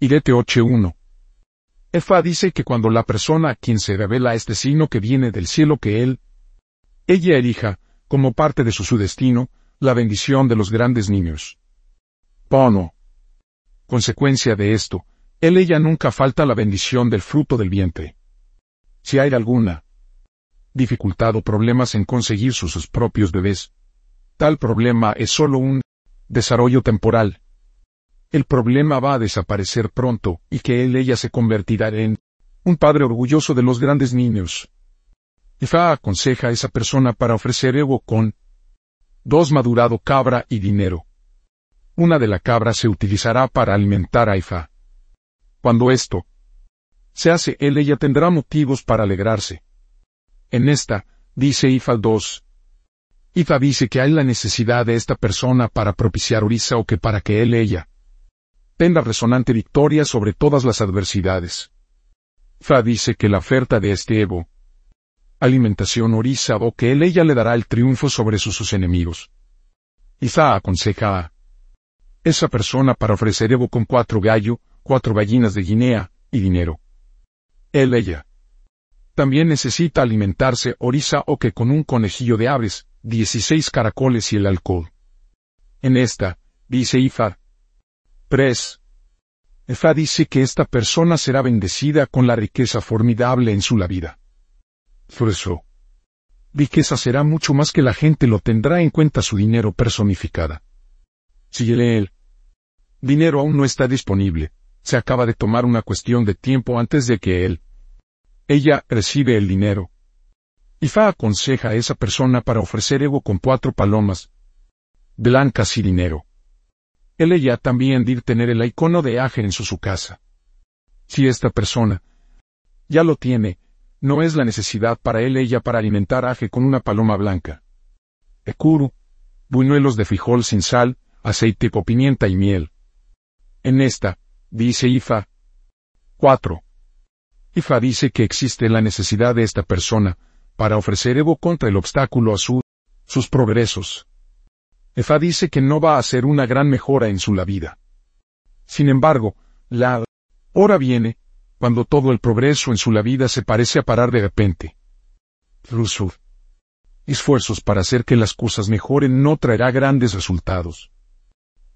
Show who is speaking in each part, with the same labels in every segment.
Speaker 1: Irete 8.1. Efa dice que cuando la persona a quien se revela este signo que viene del cielo que él, ella elija, como parte de su, su destino, la bendición de los grandes niños. Pono. Consecuencia de esto, él ella nunca falta la bendición del fruto del vientre. Si hay alguna dificultad o problemas en conseguir sus, sus propios bebés, tal problema es solo un desarrollo temporal. El problema va a desaparecer pronto y que él ella se convertirá en un padre orgulloso de los grandes niños. Ifa aconseja a esa persona para ofrecer ego con dos madurado cabra y dinero. Una de la cabra se utilizará para alimentar a Ifa. Cuando esto se hace, él ella tendrá motivos para alegrarse. En esta, dice Ifa 2. Ifa dice que hay la necesidad de esta persona para propiciar Orisa o que para que él ella tenga resonante victoria sobre todas las adversidades. Fa dice que la oferta de este Evo, alimentación Orisa o que él ella le dará el triunfo sobre sus, enemigos. Ifa aconseja a esa persona para ofrecer Evo con cuatro gallo, cuatro gallinas de Guinea, y dinero. Él ella. También necesita alimentarse Orisa o que con un conejillo de aves, dieciséis caracoles y el alcohol. En esta, dice Ifa, 3. Efa dice que esta persona será bendecida con la riqueza formidable en su la vida. Por eso, riqueza será mucho más que la gente lo tendrá en cuenta su dinero personificada. Si él, dinero aún no está disponible, se acaba de tomar una cuestión de tiempo antes de que él, ella recibe el dinero. Ifa aconseja a esa persona para ofrecer ego con cuatro palomas, blancas y dinero. Él ella también dir tener el icono de Aje en su, su casa. Si esta persona ya lo tiene, no es la necesidad para él ella para alimentar Aje con una paloma blanca. Ekuru, buñuelos de frijol sin sal, aceite con pimienta y miel. En esta, dice Ifa. 4. Ifa dice que existe la necesidad de esta persona, para ofrecer Evo contra el obstáculo a su, sus progresos. Efa dice que no va a ser una gran mejora en su la vida. Sin embargo, la hora viene, cuando todo el progreso en su la vida se parece a parar de repente. Rusuf. Esfuerzos para hacer que las cosas mejoren no traerá grandes resultados.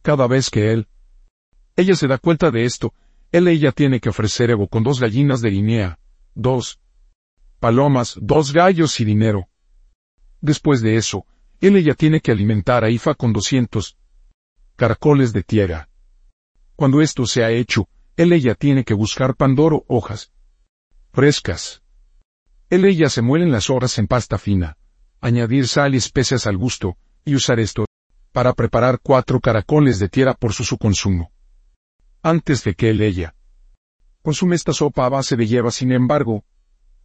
Speaker 1: Cada vez que él, ella se da cuenta de esto, él ella tiene que ofrecer ego con dos gallinas de Guinea, dos palomas, dos gallos y dinero. Después de eso, él ella tiene que alimentar a Ifa con 200 caracoles de tierra. Cuando esto se ha hecho, él ella tiene que buscar pandoro hojas frescas. Él ella se muelen las hojas en pasta fina, añadir sal y especias al gusto, y usar esto para preparar cuatro caracoles de tierra por su, su consumo. Antes de que él ella consume esta sopa a base de hierba, sin embargo,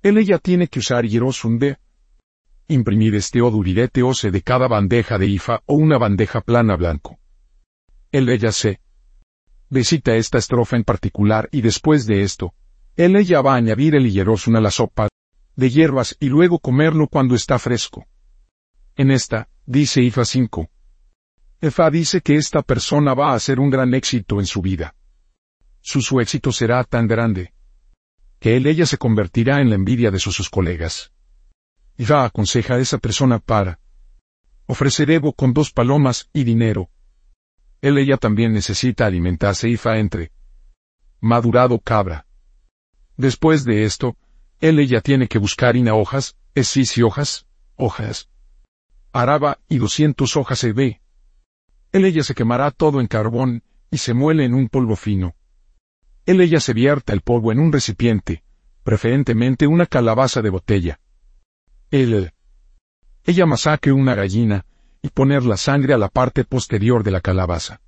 Speaker 1: él ella tiene que usar hierosun de imprimir este odurirete ose de cada bandeja de IFA o una bandeja plana blanco. El ella se visita esta estrofa en particular y después de esto, él ella va a añadir el hierosun a la sopa de hierbas y luego comerlo cuando está fresco. En esta, dice IFA 5. EFA dice que esta persona va a hacer un gran éxito en su vida. Su, su éxito será tan grande que él ella se convertirá en la envidia de sus, sus colegas. Ifa aconseja a esa persona para ofrecer Evo con dos palomas y dinero. Él ella también necesita alimentarse Ifa entre madurado cabra. Después de esto, él ella tiene que buscar ina hojas, esis y hojas, hojas. Araba y doscientos hojas e ve. Él ella se quemará todo en carbón, y se muele en un polvo fino. Él ella se vierta el polvo en un recipiente, preferentemente una calabaza de botella. Él. Ella masaque una gallina, y poner la sangre a la parte posterior de la calabaza.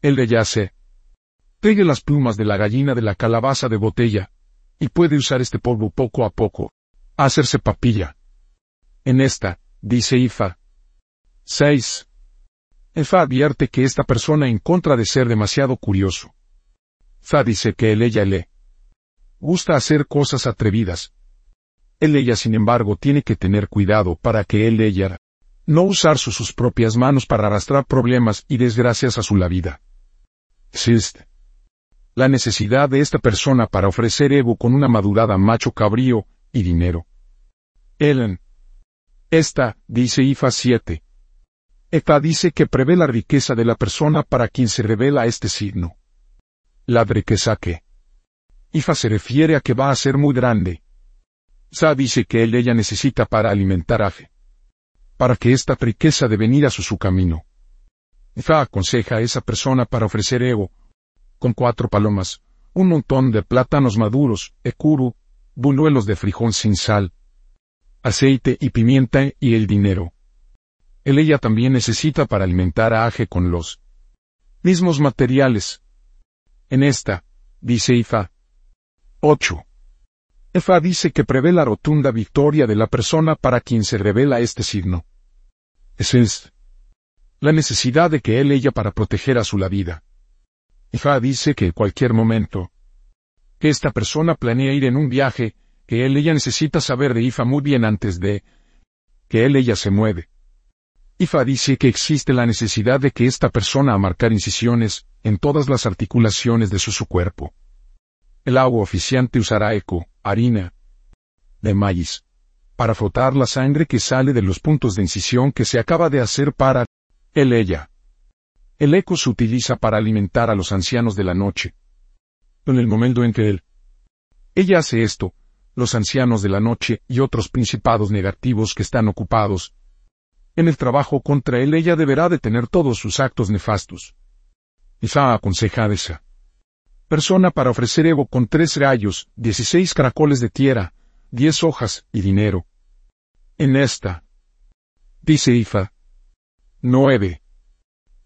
Speaker 1: El de yace. Pegue las plumas de la gallina de la calabaza de botella, y puede usar este polvo poco a poco. Hacerse papilla. En esta, dice Ifa. 6. Ifa advierte que esta persona en contra de ser demasiado curioso. Fa dice que él ella le gusta hacer cosas atrevidas, él ella sin embargo tiene que tener cuidado para que él ella no usar sus, sus propias manos para arrastrar problemas y desgracias a su la vida. Sist. la necesidad de esta persona para ofrecer ego con una madurada macho cabrío y dinero. Ellen. Esta, dice IFA 7. Efa dice que prevé la riqueza de la persona para quien se revela este signo. La riqueza que. Ifa se refiere a que va a ser muy grande. Sa dice que él ella necesita para alimentar a Fe. Para que esta riqueza de venir a su, su camino. Ifa aconseja a esa persona para ofrecer ego, con cuatro palomas, un montón de plátanos maduros, ekuru, buñuelos de frijón sin sal, aceite y pimienta y el dinero. Él ella también necesita para alimentar a Aje con los mismos materiales. En esta, dice Ifa. 8. Efa dice que prevé la rotunda victoria de la persona para quien se revela este signo. es la necesidad de que él ella para proteger a su la vida. Ifa dice que en cualquier momento que esta persona planea ir en un viaje, que él ella necesita saber de Ifa muy bien antes de que él ella se mueve. Ifa dice que existe la necesidad de que esta persona a marcar incisiones en todas las articulaciones de su, su cuerpo. El agua oficiante usará eco, harina, de maíz, para frotar la sangre que sale de los puntos de incisión que se acaba de hacer para él ella. El eco se utiliza para alimentar a los ancianos de la noche. En el momento en que él, ella hace esto, los ancianos de la noche y otros principados negativos que están ocupados en el trabajo contra él ella deberá detener todos sus actos nefastos. Isa aconseja esa persona para ofrecer ego con tres rayos, dieciséis caracoles de tierra, diez hojas y dinero. En esta, dice Ifa. 9.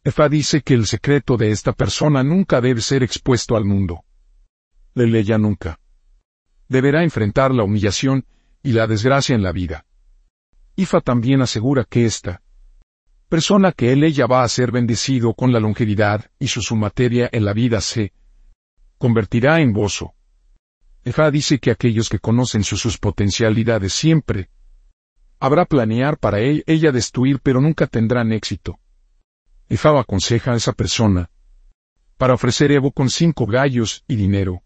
Speaker 1: Efa dice que el secreto de esta persona nunca debe ser expuesto al mundo. Leleya nunca. Deberá enfrentar la humillación y la desgracia en la vida. Ifa también asegura que esta persona que él ella va a ser bendecido con la longevidad y su, su materia en la vida se convertirá en bozo. Efa dice que aquellos que conocen sus, potencialidades siempre habrá planear para él, ella destruir pero nunca tendrán éxito. Efab aconseja a esa persona para ofrecer Evo con cinco gallos y dinero.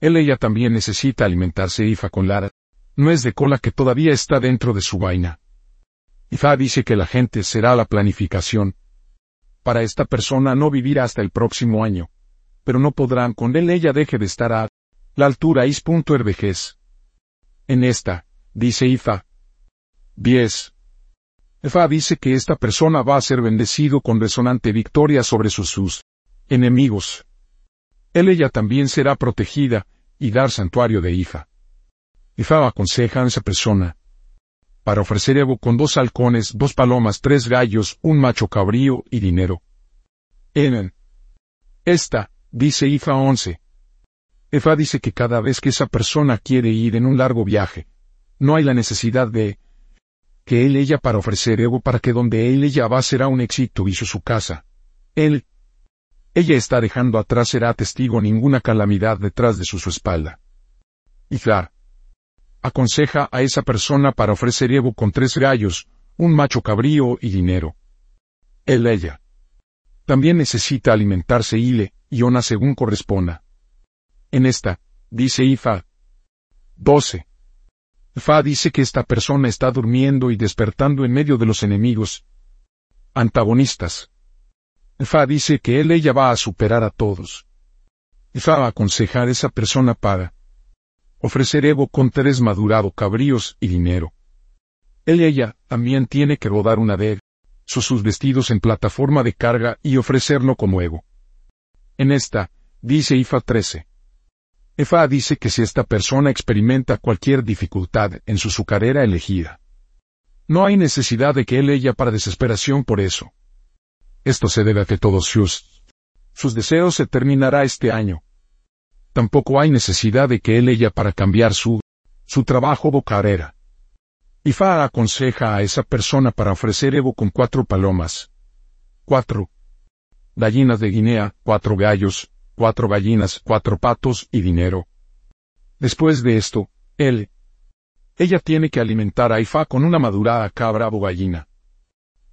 Speaker 1: Él ella también necesita alimentarse Ifa con Lara, es de cola que todavía está dentro de su vaina. Ifa dice que la gente será la planificación. Para esta persona no vivirá hasta el próximo año. Pero no podrán con él ella deje de estar a la altura is. vejez. En esta, dice Ifa. 10. Efa dice que esta persona va a ser bendecido con resonante victoria sobre sus, sus enemigos. Él ella también será protegida, y dar santuario de Ifa. Ifa aconseja a esa persona para ofrecer Evo con dos halcones, dos palomas, tres gallos, un macho cabrío y dinero. En esta, dice Ifa 11. Efa dice que cada vez que esa persona quiere ir en un largo viaje, no hay la necesidad de que él ella para ofrecer ego para que donde él ella va será un éxito y su casa. Él, ella está dejando atrás será testigo ninguna calamidad detrás de su, su espalda. Iflar. Aconseja a esa persona para ofrecer ego con tres gallos, un macho cabrío y dinero. Él ella. También necesita alimentarse ile, y según corresponda. En esta, dice Ifa. 12. Fa dice que esta persona está durmiendo y despertando en medio de los enemigos antagonistas. Fa dice que él ella va a superar a todos. Fa va a aconsejar a esa persona para ofrecer ego con tres madurado cabríos y dinero. Él ella también tiene que rodar una de sus, sus vestidos en plataforma de carga y ofrecerlo como ego. En esta, dice Ifa 13. Efa dice que si esta persona experimenta cualquier dificultad en su, su carrera elegida, no hay necesidad de que él ella para desesperación por eso. Esto se debe a que todos sus, sus deseos se terminará este año. Tampoco hay necesidad de que él ella para cambiar su, su trabajo o carrera. Ifa aconseja a esa persona para ofrecer Evo con cuatro palomas. Cuatro. Gallinas de Guinea, cuatro gallos, cuatro gallinas, cuatro patos y dinero. Después de esto, él, ella tiene que alimentar a Ifa con una madurada cabra o gallina.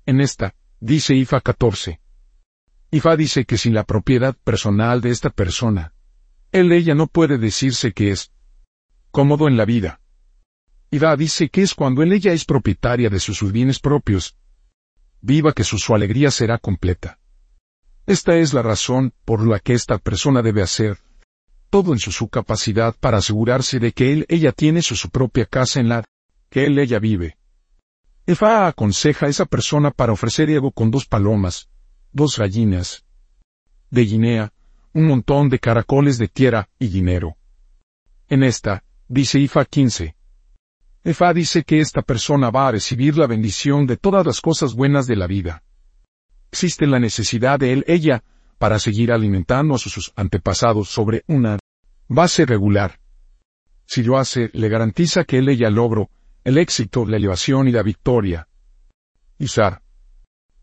Speaker 1: En esta, dice Ifa 14. Ifa dice que sin la propiedad personal de esta persona, Él ella no puede decirse que es cómodo en la vida. Ida dice que es cuando él ella es propietaria de sus bienes propios. Viva que su alegría será completa. Esta es la razón por la que esta persona debe hacer todo en su, su capacidad para asegurarse de que él ella tiene su, su propia casa en la que él ella vive. Efa aconseja a esa persona para ofrecer ego con dos palomas, dos gallinas de Guinea, un montón de caracoles de tierra y dinero. En esta, dice Ifa 15. Efa dice que esta persona va a recibir la bendición de todas las cosas buenas de la vida existe la necesidad de él, ella, para seguir alimentando a sus antepasados sobre una base regular. Si lo hace, le garantiza que él ella logro, el éxito, la elevación y la victoria. Isar.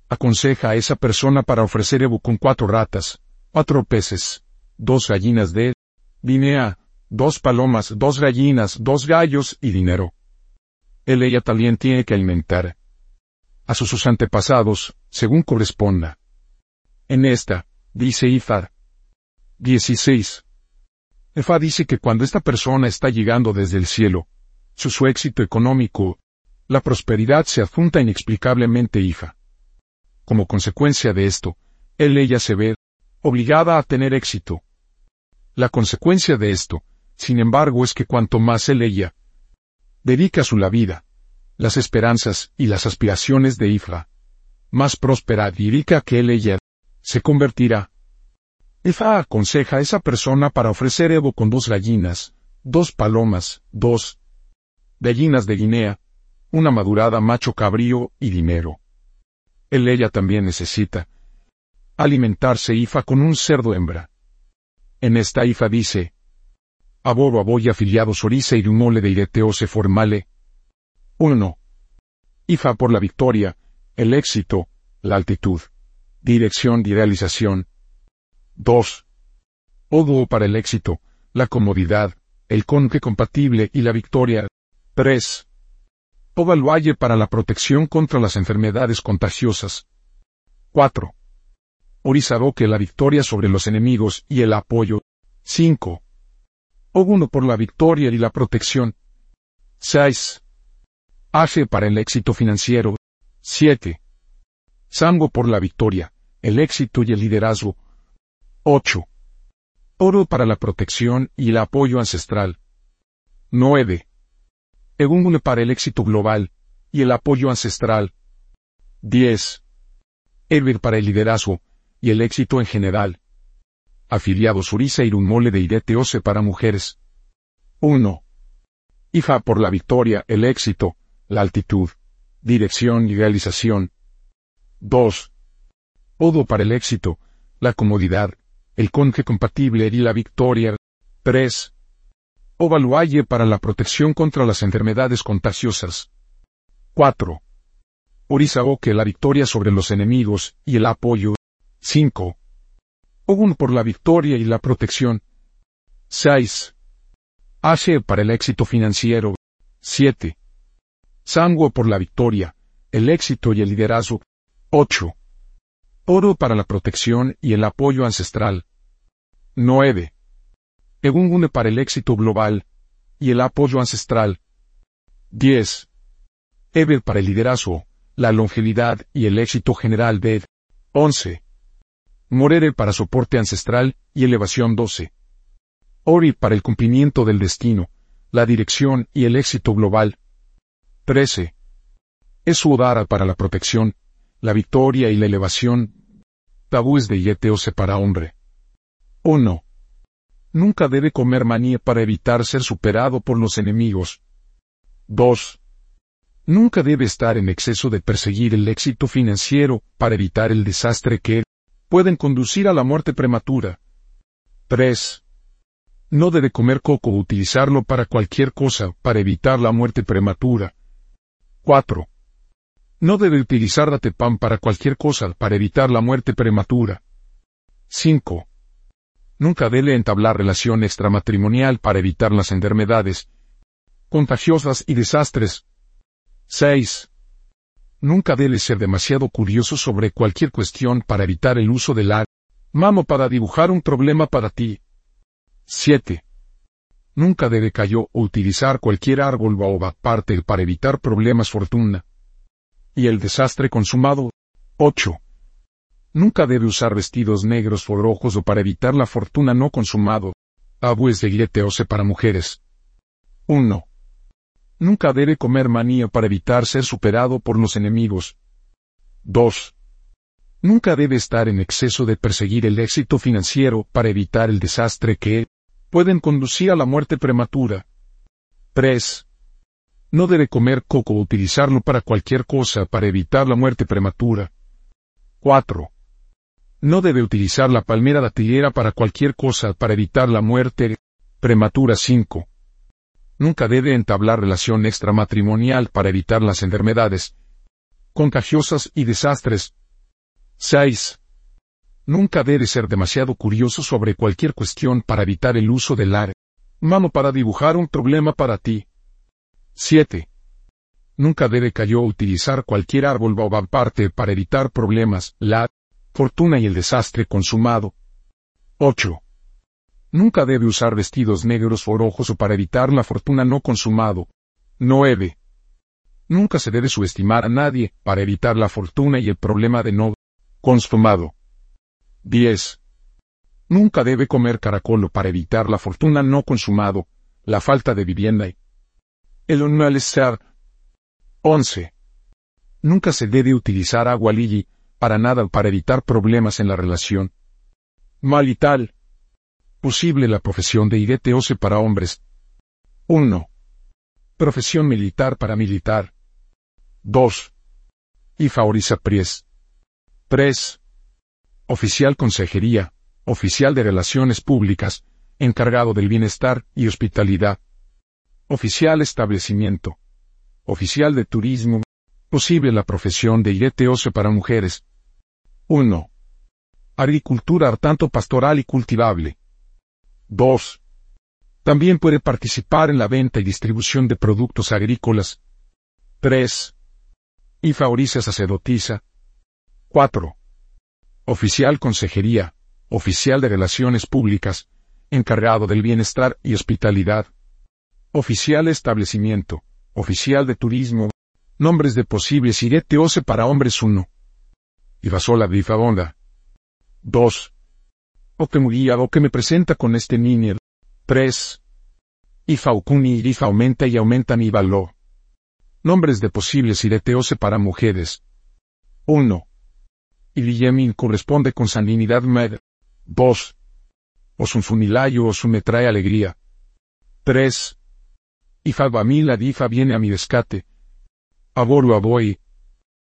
Speaker 1: Aconseja a esa persona para ofrecer Ebu con cuatro ratas, cuatro peces, dos gallinas de Guinea, dos palomas, dos gallinas, dos gallos y dinero. Él ella también tiene que alimentar a sus antepasados, según corresponda. En esta, dice Ifar. 16. Efa dice que cuando esta persona está llegando desde el cielo, su, su éxito económico, la prosperidad se adjunta inexplicablemente hija. Como consecuencia de esto, él ella se ve obligada a tener éxito. La consecuencia de esto, sin embargo, es que cuanto más él ella dedica su la vida, las esperanzas y las aspiraciones de Ifra. Más próspera y rica que él ella, se convertirá. Ifra aconseja a esa persona para ofrecer Evo con dos gallinas, dos palomas, dos gallinas de Guinea, una madurada macho cabrío y dinero. Él ella también necesita alimentarse Ifa con un cerdo hembra. En esta Ifa dice, Aboro aboy afiliados orisa y mole de ireteose formale, 1. IFA por la victoria, el éxito, la altitud, dirección y realización. 2. Odo para el éxito, la comodidad, el conque compatible y la victoria. 3. Ovaluaye para la protección contra las enfermedades contagiosas. 4. que la victoria sobre los enemigos y el apoyo. 5. Oguno por la victoria y la protección. 6. Hace para el éxito financiero. 7. Sango por la victoria, el éxito y el liderazgo. 8. Oro para la protección y el apoyo ancestral. 9. Egungune para el éxito global y el apoyo ancestral. 10. Ever para el liderazgo y el éxito en general. Afiliados Urisa Irunmole de Ireteose para mujeres. 1. Ifa por la victoria, el éxito, la altitud, dirección y realización. 2. Odo para el éxito, la comodidad, el conje compatible y la victoria. 3. Ovaluaye para la protección contra las enfermedades contagiosas. 4. que la victoria sobre los enemigos y el apoyo. 5. Ogun por la victoria y la protección. 6. Ashe para el éxito financiero. 7. Sanguo por la victoria, el éxito y el liderazgo. 8. Oro para la protección y el apoyo ancestral. 9. Egungune para el éxito global y el apoyo ancestral. 10. Eber para el liderazgo, la longevidad y el éxito general de 11. Morere para soporte ancestral y elevación 12. Ori para el cumplimiento del destino, la dirección y el éxito global. 13. Es su odara para la protección, la victoria y la elevación. Tabúes de yeteose para hombre. 1. Nunca debe comer maní para evitar ser superado por los enemigos. 2. Nunca debe estar en exceso de perseguir el éxito financiero para evitar el desastre que pueden conducir a la muerte prematura. 3. No debe comer coco o utilizarlo para cualquier cosa para evitar la muerte prematura. 4. No debe utilizar pan para cualquier cosa para evitar la muerte prematura. 5. Nunca debe entablar relación extramatrimonial para evitar las enfermedades contagiosas y desastres. 6. Nunca debe ser demasiado curioso sobre cualquier cuestión para evitar el uso del la mamo para dibujar un problema para ti. 7. Nunca debe cayó o utilizar cualquier árbol o parte para evitar problemas fortuna. Y el desastre consumado. 8. Nunca debe usar vestidos negros o rojos o para evitar la fortuna no consumado. Abues de guieteose para mujeres. 1. Nunca debe comer manía para evitar ser superado por los enemigos. 2. Nunca debe estar en exceso de perseguir el éxito financiero para evitar el desastre que pueden conducir a la muerte prematura. 3. No debe comer coco o utilizarlo para cualquier cosa para evitar la muerte prematura. 4. No debe utilizar la palmera datillera para cualquier cosa para evitar la muerte prematura 5. Nunca debe entablar relación extramatrimonial para evitar las enfermedades contagiosas y desastres 6. Nunca debe ser demasiado curioso sobre cualquier cuestión para evitar el uso del ar. Mano para dibujar un problema para ti. 7. Nunca debe cayó utilizar cualquier árbol o parte para evitar problemas, la fortuna y el desastre consumado. 8. Nunca debe usar vestidos negros o rojos o para evitar la fortuna no consumado. 9. Nunca se debe subestimar a nadie para evitar la fortuna y el problema de no consumado. 10. Nunca debe comer caracolo para evitar la fortuna no consumado, la falta de vivienda y el malestar. 11. Nunca se debe utilizar agua lili para nada para evitar problemas en la relación. Mal y tal. Posible la profesión de ireteose para hombres. 1. Profesión militar para militar. 2. Y favoriza Pries. 3. Oficial Consejería, Oficial de Relaciones Públicas, encargado del bienestar y hospitalidad. Oficial Establecimiento. Oficial de Turismo. Posible la profesión de IETOSE para mujeres. 1. Agricultura tanto pastoral y cultivable. 2. También puede participar en la venta y distribución de productos agrícolas. 3. Y favoriza sacerdotisa. 4. Oficial Consejería, Oficial de Relaciones Públicas, encargado del bienestar y hospitalidad. Oficial Establecimiento, Oficial de Turismo, nombres de posibles ose para hombres 1. Ivasola Bifabonda. 2. O que guía o que me presenta con este niño. 3. Ifaukuni y Ifa aumenta y aumenta mi valor. Nombres de posibles ose para mujeres. 1 y Guillemin corresponde con sanguinidad med. 2. Osunfunilayo Osun me trae alegría. 3. Ifa Bamila Difa viene a mi descate. Aboru Aboy,